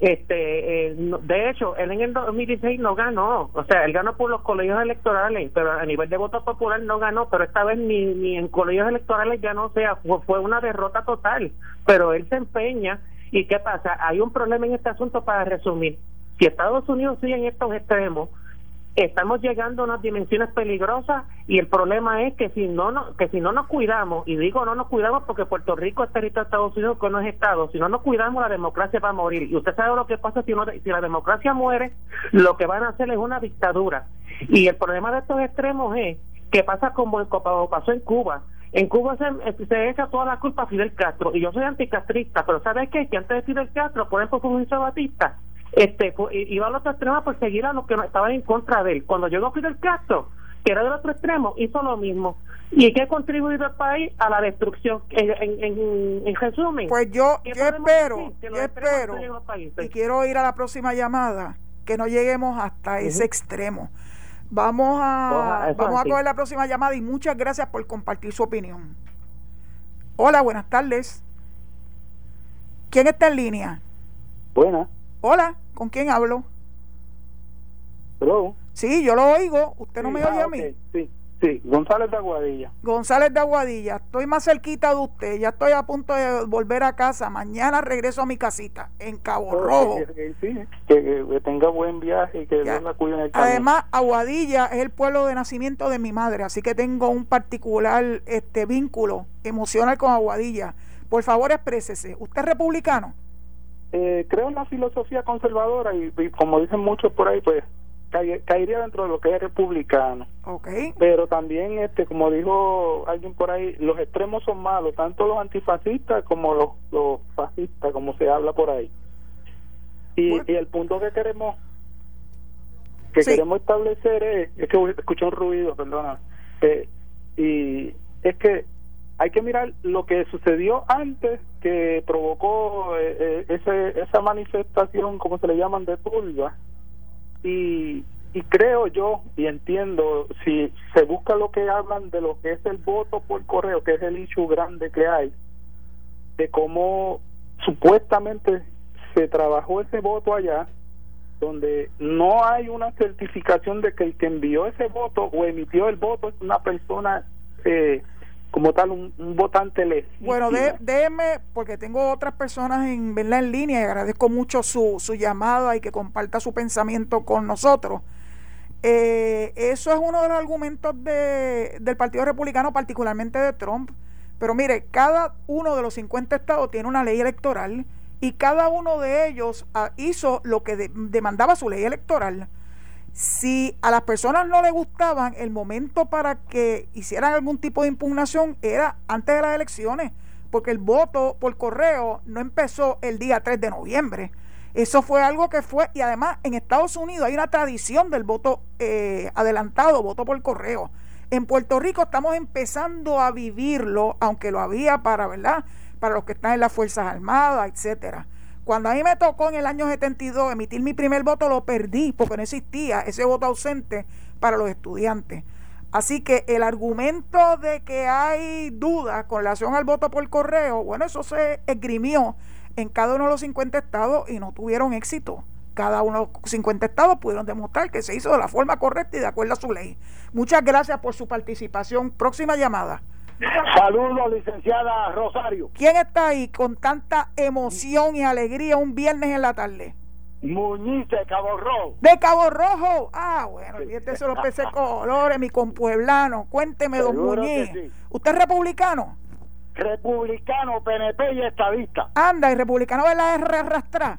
este, eh, de hecho, él en el 2016 no ganó. O sea, él ganó por los colegios electorales, pero a nivel de voto popular no ganó. Pero esta vez ni, ni en colegios electorales ganó. O sea, fue, fue una derrota total. Pero él se empeña. ¿Y qué pasa? Hay un problema en este asunto para resumir. Si Estados Unidos sigue en estos extremos, estamos llegando a unas dimensiones peligrosas y el problema es que si no no, que si no nos cuidamos y digo no nos cuidamos porque Puerto Rico es territorio de Estados Unidos que no es Estado si no nos cuidamos la democracia va a morir. Y usted sabe lo que pasa si, no- si la democracia muere lo que van a hacer es una dictadura. Y el problema de estos extremos es que pasa como, pasó en Cuba. En Cuba se, se echa toda la culpa a Fidel Castro. Y yo soy anticastrista pero ¿sabes qué? que antes de Fidel Castro por ejemplo Fulgencio Batista este iba al otro extremo a perseguir a los que no estaban en contra de él. Cuando llegó Fidel Castro, que era del otro extremo, hizo lo mismo. ¿Y qué ha contribuido al país? A la destrucción. En, en, en, en resumen, Pues yo, ¿qué yo espero, yo espero, y quiero ir a la próxima llamada, que no lleguemos hasta ese extremo. Vamos a, Oja, vamos a coger la próxima llamada y muchas gracias por compartir su opinión. Hola, buenas tardes. ¿Quién está en línea? Buena, Hola, ¿con quién hablo? pero Sí, yo lo oigo. ¿Usted no me oye a mí? ah, Sí, sí, González de Aguadilla. González de Aguadilla, estoy más cerquita de usted, ya estoy a punto de volver a casa, mañana regreso a mi casita en Cabo Rojo. Que, que- sí, que, que tenga buen viaje y que. Dios la cuide en el camino. Además, Aguadilla es el pueblo de nacimiento de mi madre, así que tengo un particular este vínculo emocional con Aguadilla. Por favor, exprésese. ¿Usted es republicano? Eh, creo en la filosofía conservadora y, y como dicen muchos por ahí, pues cae- caería dentro de lo que es republicano. Ok. Pero también, este, como dijo alguien por ahí, los extremos son malos, tanto los antifascistas como los, los fascistas, como se habla por ahí. Y, Bueno. y el punto que queremos que Sí. queremos establecer es, es que escuché un ruido, perdona, eh, y es que hay que mirar lo que sucedió antes que provocó eh, eh, ese, esa manifestación, como se le llaman, de turba, y, y creo yo y entiendo si se busca lo que hablan de lo que es el voto por correo que es el issue grande que hay de cómo supuestamente se trabajó ese voto allá donde no hay una certificación de que el que envió ese voto o emitió el voto es una persona eh, como tal un, un votante legítimo. Bueno, de- déjeme, porque tengo otras personas en, ¿verdad? en línea y agradezco mucho su, su llamada y que comparta su pensamiento con nosotros. Eh, eso es uno de los argumentos de, del Partido Republicano, particularmente de Trump. Pero mire, cada uno de los 50 estados tiene una ley electoral y cada uno de ellos ah, hizo lo que de- demandaba su ley electoral. Si a las personas no les gustaban, el momento para que hicieran algún tipo de impugnación era antes de las elecciones, porque el voto por correo no empezó el día 3 de noviembre. Eso fue algo que fue, y además en Estados Unidos hay una tradición del voto eh, adelantado, voto por correo. En Puerto Rico estamos empezando a vivirlo, aunque lo había para, ¿verdad? Para los que están en las Fuerzas Armadas, etcétera. Cuando a mí me tocó en el año 72 emitir mi primer voto, lo perdí porque no existía ese voto ausente para los estudiantes. Así que el argumento de que hay dudas con relación al voto por correo, bueno, eso se esgrimió en cada uno de los 50 estados y no tuvieron éxito. Cada uno de los 50 estados pudieron demostrar que se hizo de la forma correcta y de acuerdo a su ley. Muchas gracias por su participación. Próxima llamada. Saludos, licenciada Rosario. ¿Quién está ahí con tanta emoción y alegría un viernes en la tarde? Muñiz de Cabo Rojo. De Cabo Rojo. Ah, bueno, y este son los peces colores, mi compueblano. Cuénteme, don Seguro Muñiz. sí. ¿Usted es republicano? Republicano, PNP y estadista. Anda, y republicano de la R arrastra.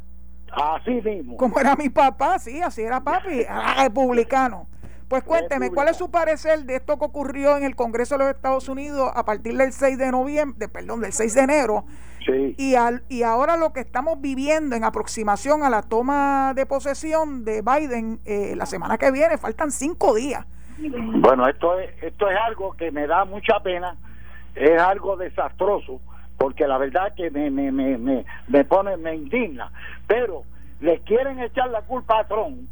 Así mismo. Como era mi papá, sí, así era papi, republicano. Pues cuénteme, ¿cuál es su parecer de esto que ocurrió en el Congreso de los Estados Unidos a partir del 6 de noviembre, perdón, del 6 de enero Sí. y, al, y ahora lo que estamos viviendo en aproximación a la toma de posesión de Biden eh, la semana que viene? Faltan cinco días. Bueno, esto es, esto es algo que me da mucha pena, es algo desastroso, porque la verdad que me, me, me, me, me pone, me indigna, pero le quieren echar la culpa a Trump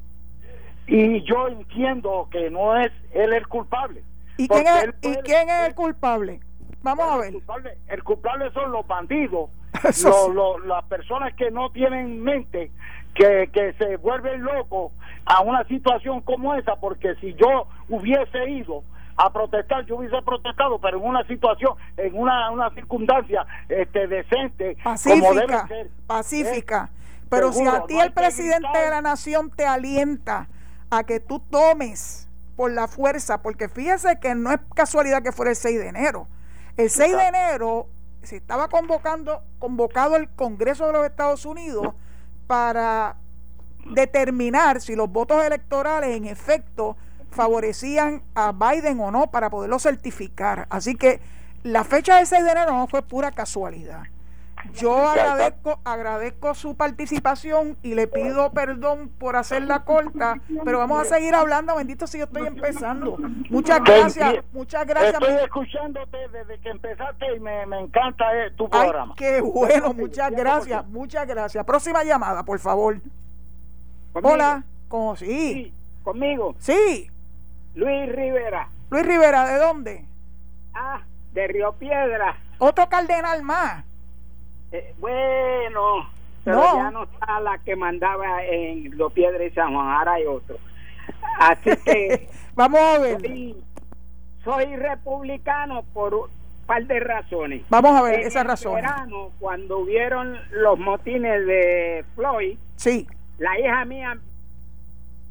y yo entiendo que no es él el culpable. ¿Y quién es, ¿y quién es el culpable? Vamos a el ver. culpable, el culpable son los bandidos, lo- lo- las personas que no tienen mente, que, que se vuelven locos a una situación como esa, porque si yo hubiese ido a protestar, yo hubiese protestado, pero en una situación, en una, una circunstancia este, decente, como debe Pacífica, ser. pacífica. Pero si a ti no el presidente de la nación te alienta a que tú tomes por la fuerza, porque fíjese que no es casualidad que fuera el 6 de enero. El 6 de enero se estaba convocando, convocado el Congreso de los Estados Unidos para determinar si los votos electorales en efecto favorecían a Biden o no para poderlo certificar. Así que la fecha del 6 de enero no fue pura casualidad. Yo agradezco, agradezco su participación y le pido perdón por hacerla corta, pero vamos a seguir hablando, bendito si yo estoy empezando. Muchas gracias, muchas gracias. Estoy escuchándote desde que empezaste y me, me encanta eh, tu Ay, programa. qué bueno, muchas 100%. gracias, muchas gracias. Próxima llamada, por favor. Conmigo. Hola, ¿cómo sí? Sí, conmigo. Sí, Luis Rivera. Luis Rivera, ¿de dónde? Ah, de Río Piedra. Otro cardenal más. Eh, bueno, pero No. ya no está la que mandaba en Río Piedra y San Juan, ahora hay otro. Así que Vamos a ver. soy, soy republicano por un par de razones. Vamos a ver En esas razones. verano, cuando hubieron los motines de Floyd, Sí. la hija mía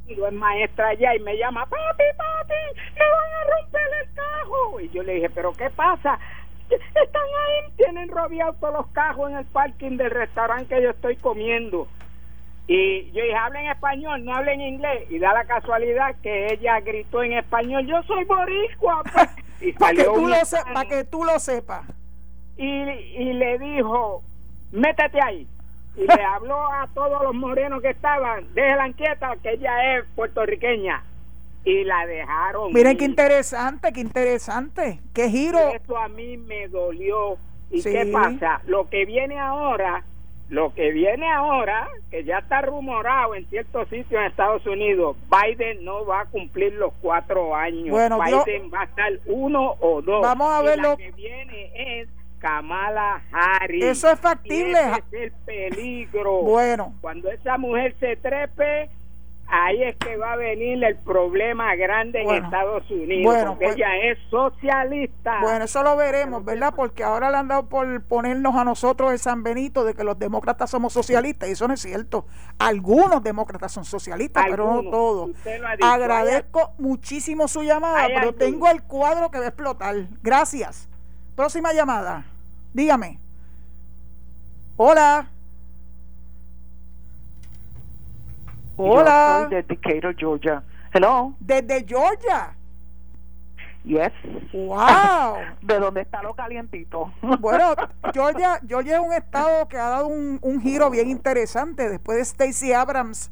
y es maestra allá y me llama, papi, papi, me van a romper el cajo. Y yo le dije, pero ¿qué pasa? Están ahí, tienen rodeados todos los cajos en el parking del restaurante que yo estoy comiendo. Y yo dije, hablen español, no hablen inglés. Y da la casualidad que ella gritó en español, yo soy boricua. pues. Y Para que, salió tú un lo se- hispano pa' que tú lo sepas. y, y le dijo, métete ahí. Y le habló a todos los morenos que estaban, déjela inquieta, que ella es puertorriqueña. Y la dejaron. Miren qué interesante, qué interesante. Qué giro. Esto a mí me dolió. ¿Y Sí. qué pasa? Lo que viene ahora, lo que viene ahora, que ya está rumorado en ciertos sitios en Estados Unidos, Biden no va a cumplir los cuatro años. Bueno, Biden va a estar uno o dos. Vamos a Y ver la lo- que viene es Kamala Harris. Eso es factible. Ese es el peligro. Bueno. Cuando esa mujer se trepe, ahí es que va a venir el problema grande en. Estados Unidos. Bueno, porque pues- ella es socialista. Bueno, eso lo veremos, ¿verdad? Porque ahora le han dado por ponernos a nosotros el San Benito de que los demócratas somos socialistas, y eso no es cierto. Algunos demócratas son socialistas, pero no todos. Agradezco muchísimo su llamada, Hay pero tengo el cuadro que va a explotar. Gracias. Próxima llamada. Dígame. Hola. Hola. Yo soy de Decatur, Georgia. Hello. Desde Georgia. Yes. Wow. ¿De dónde está lo calientito? Bueno, Georgia, Georgia es un estado que ha dado un, un giro bien interesante. Después de Stacey Abrams,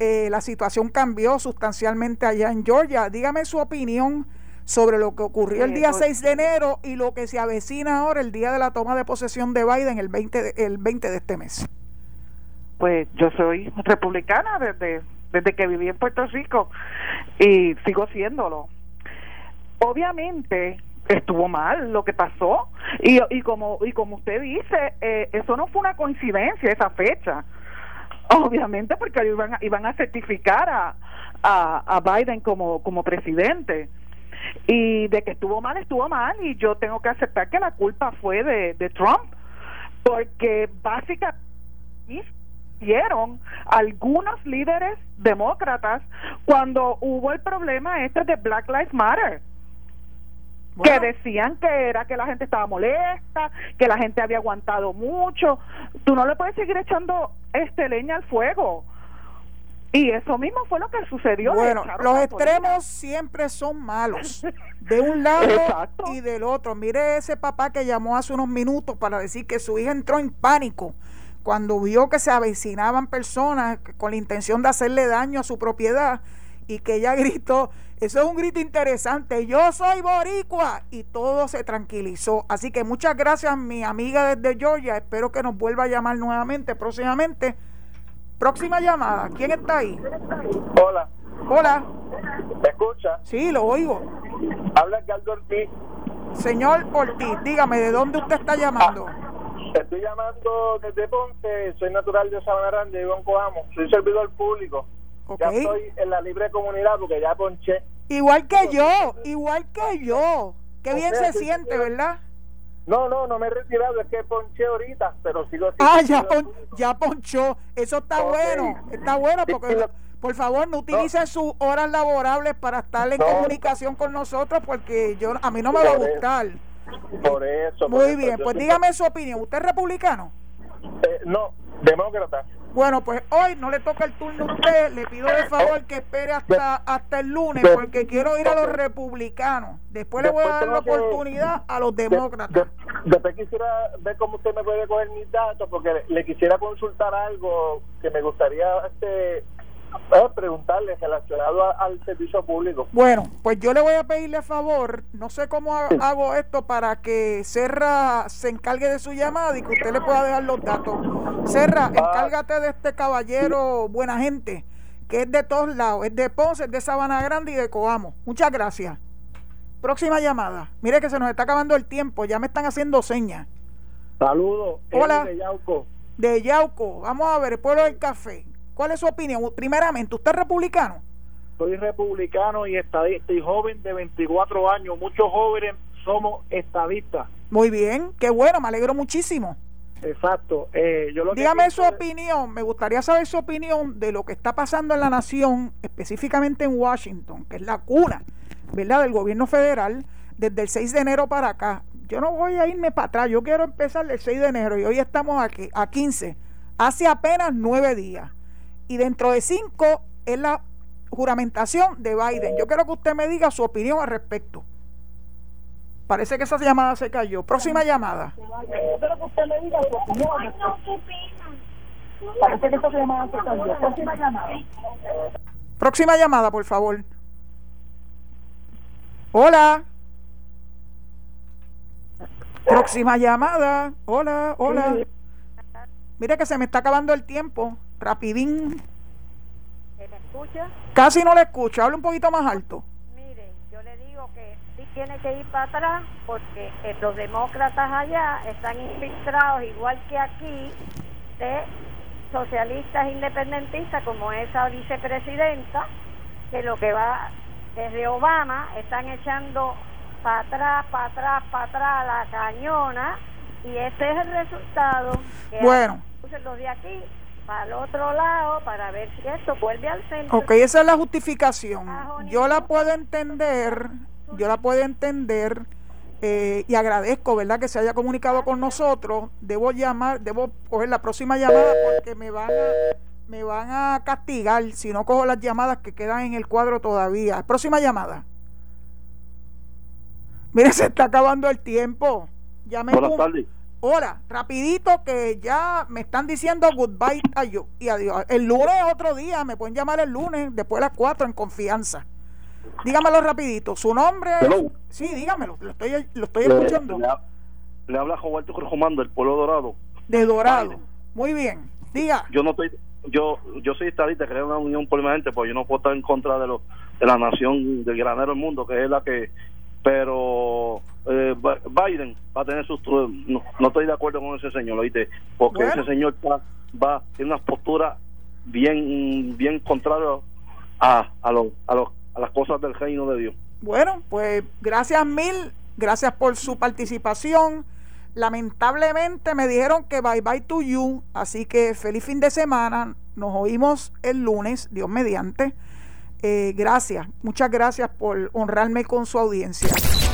eh, la situación cambió sustancialmente allá en Georgia. Dígame su opinión sobre lo que ocurrió el día pues- 6 de enero y lo que se avecina ahora el día de la toma de posesión de Biden el 20 de, el 20 de este mes. Pues yo soy republicana desde, desde que viví en Puerto Rico y sigo siéndolo. Obviamente estuvo mal lo que pasó y, y como y como usted dice, eh, eso no fue una coincidencia esa fecha. Obviamente porque iban a, iban a certificar a, a, Biden como, como presidente. Y de que estuvo mal, estuvo mal y yo tengo que aceptar que la culpa fue de, de Trump porque básicamente dieron algunos líderes demócratas cuando hubo el problema este de Black Lives Matter. Que decían que era que la gente estaba molesta, que la gente había aguantado mucho. Tú no le puedes seguir echando este leña al fuego. Y eso mismo fue lo que sucedió. Bueno, los extremos siempre son malos, de un lado y del otro. Mire ese papá que llamó hace unos minutos para decir que su hija entró en pánico cuando vio que se avecinaban personas con la intención de hacerle daño a su propiedad y que ella gritó, eso es un grito interesante, yo soy boricua y todo se tranquilizó. Así que muchas gracias mi amiga desde Georgia, espero que nos vuelva a llamar nuevamente próximamente Próxima llamada. ¿Quién está ahí? Hola. Hola. ¿Me escucha? Sí, lo oigo. Habla Edgardo Ortiz. Señor Ortiz, dígame, ¿de dónde usted está llamando? Ah, estoy llamando desde Ponce, soy natural de Sabana Grande, vivo en Coamo, soy servidor público. Ya estoy en la libre comunidad porque ya ponché. Igual que yo, igual que yo. Qué bien se siente, ¿verdad? No, no, no me he retirado, es que ponché ahorita, pero sigo Ah, ya, ya ponchó, eso está bueno, está bueno porque por favor no utilicen sus horas laborables para estar en comunicación con nosotros porque yo a mí no me va a gustar. Por eso. Muy bien, pues dígame su opinión, ¿usted es republicano? Eh, no, demócrata. Bueno, pues hoy no le toca el turno a usted. Le pido de favor que espere hasta hasta el lunes porque quiero ir a los republicanos. Después le voy a dar la oportunidad a los demócratas. Después quisiera ver cómo usted me puede coger mis datos porque le quisiera consultar algo que me gustaría este preguntarle relacionado al servicio público. Bueno, pues yo le voy a pedirle favor, no sé cómo hago esto para que Serra se encargue de su llamada y que usted le pueda dejar los datos. Serra, ah. encárgate de este caballero buena gente, que es de todos lados, es de Ponce, es de Sabana Grande y de Coamo. Muchas gracias. Próxima llamada. Mire que se nos está acabando el tiempo, ya me están haciendo señas. Saludos. Hola. De Yauco. De Yauco. Vamos a ver, el pueblo del café. ¿Cuál es su opinión? Primeramente, ¿usted es republicano? Soy republicano y estadista y joven de 24 años. Muchos jóvenes somos estadistas. Muy bien, qué bueno, me alegro muchísimo. Exacto. Eh, yo lo Dígame su opinión, me gustaría saber su opinión de lo que está pasando en la nación, específicamente en Washington, que es la cuna, ¿verdad?, del gobierno federal, desde el 6 de enero para acá. Yo no voy a irme para atrás, yo quiero empezar el 6 de enero y hoy estamos aquí, a 15, hace apenas nueve días y dentro de cinco es la juramentación de Biden. Yo quiero que usted me diga su opinión al respecto. Parece que esa llamada se cayó. Próxima llamada. Quiero que usted me diga su opinión Parece que esa llamada se cayó. Próxima llamada. Próxima llamada, por favor. Hola. Próxima llamada. Hola, hola. Mire que se me está acabando el tiempo rapidín. ¿Se me escucha? Casi no le escucho, habla un poquito más alto. Mire, yo le digo que sí tiene que ir para atrás porque eh, los demócratas allá están infiltrados, igual que aquí, de socialistas independentistas como esa vicepresidenta, que lo que va desde Obama están echando para atrás, para atrás, para atrás la cañona y este es el resultado. Que bueno. Los de aquí para el otro lado para ver si esto vuelve al centro. Ok, esa es la justificación. Yo la puedo entender, yo la puedo entender eh, y agradezco, ¿verdad?, que se haya comunicado con nosotros. Debo llamar, debo coger la próxima llamada porque me van a, me van a castigar si no cojo las llamadas que quedan en el cuadro todavía. Próxima llamada. Mire, se está acabando el tiempo. Buenas tardes. Hola, rapidito que ya me están diciendo goodbye a yo y adiós. El lunes otro día, me pueden llamar el lunes después de las 4 en confianza. Dígamelo rapidito, su nombre. Sí, dígamelo, lo estoy, lo estoy escuchando. Le, habla Roberto Crujomando del Pueblo Dorado. De Dorado. Muy bien, diga. Yo no estoy yo yo soy estadista, creo una unión permanente, porque yo no puedo estar en contra de, lo, de la nación del granero del mundo, que es la que pero eh, Biden va a tener sus no, no, estoy de acuerdo con ese señor oíste porque ese señor va, va tiene una postura bien bien contraria a a, los a, los, a las cosas del reino de Dios bueno pues gracias mil gracias por su participación Lamentablemente me dijeron que bye bye to you, así que feliz fin de semana. Nos oímos el lunes, Dios mediante. Eh, gracias, muchas gracias por honrarme con su audiencia.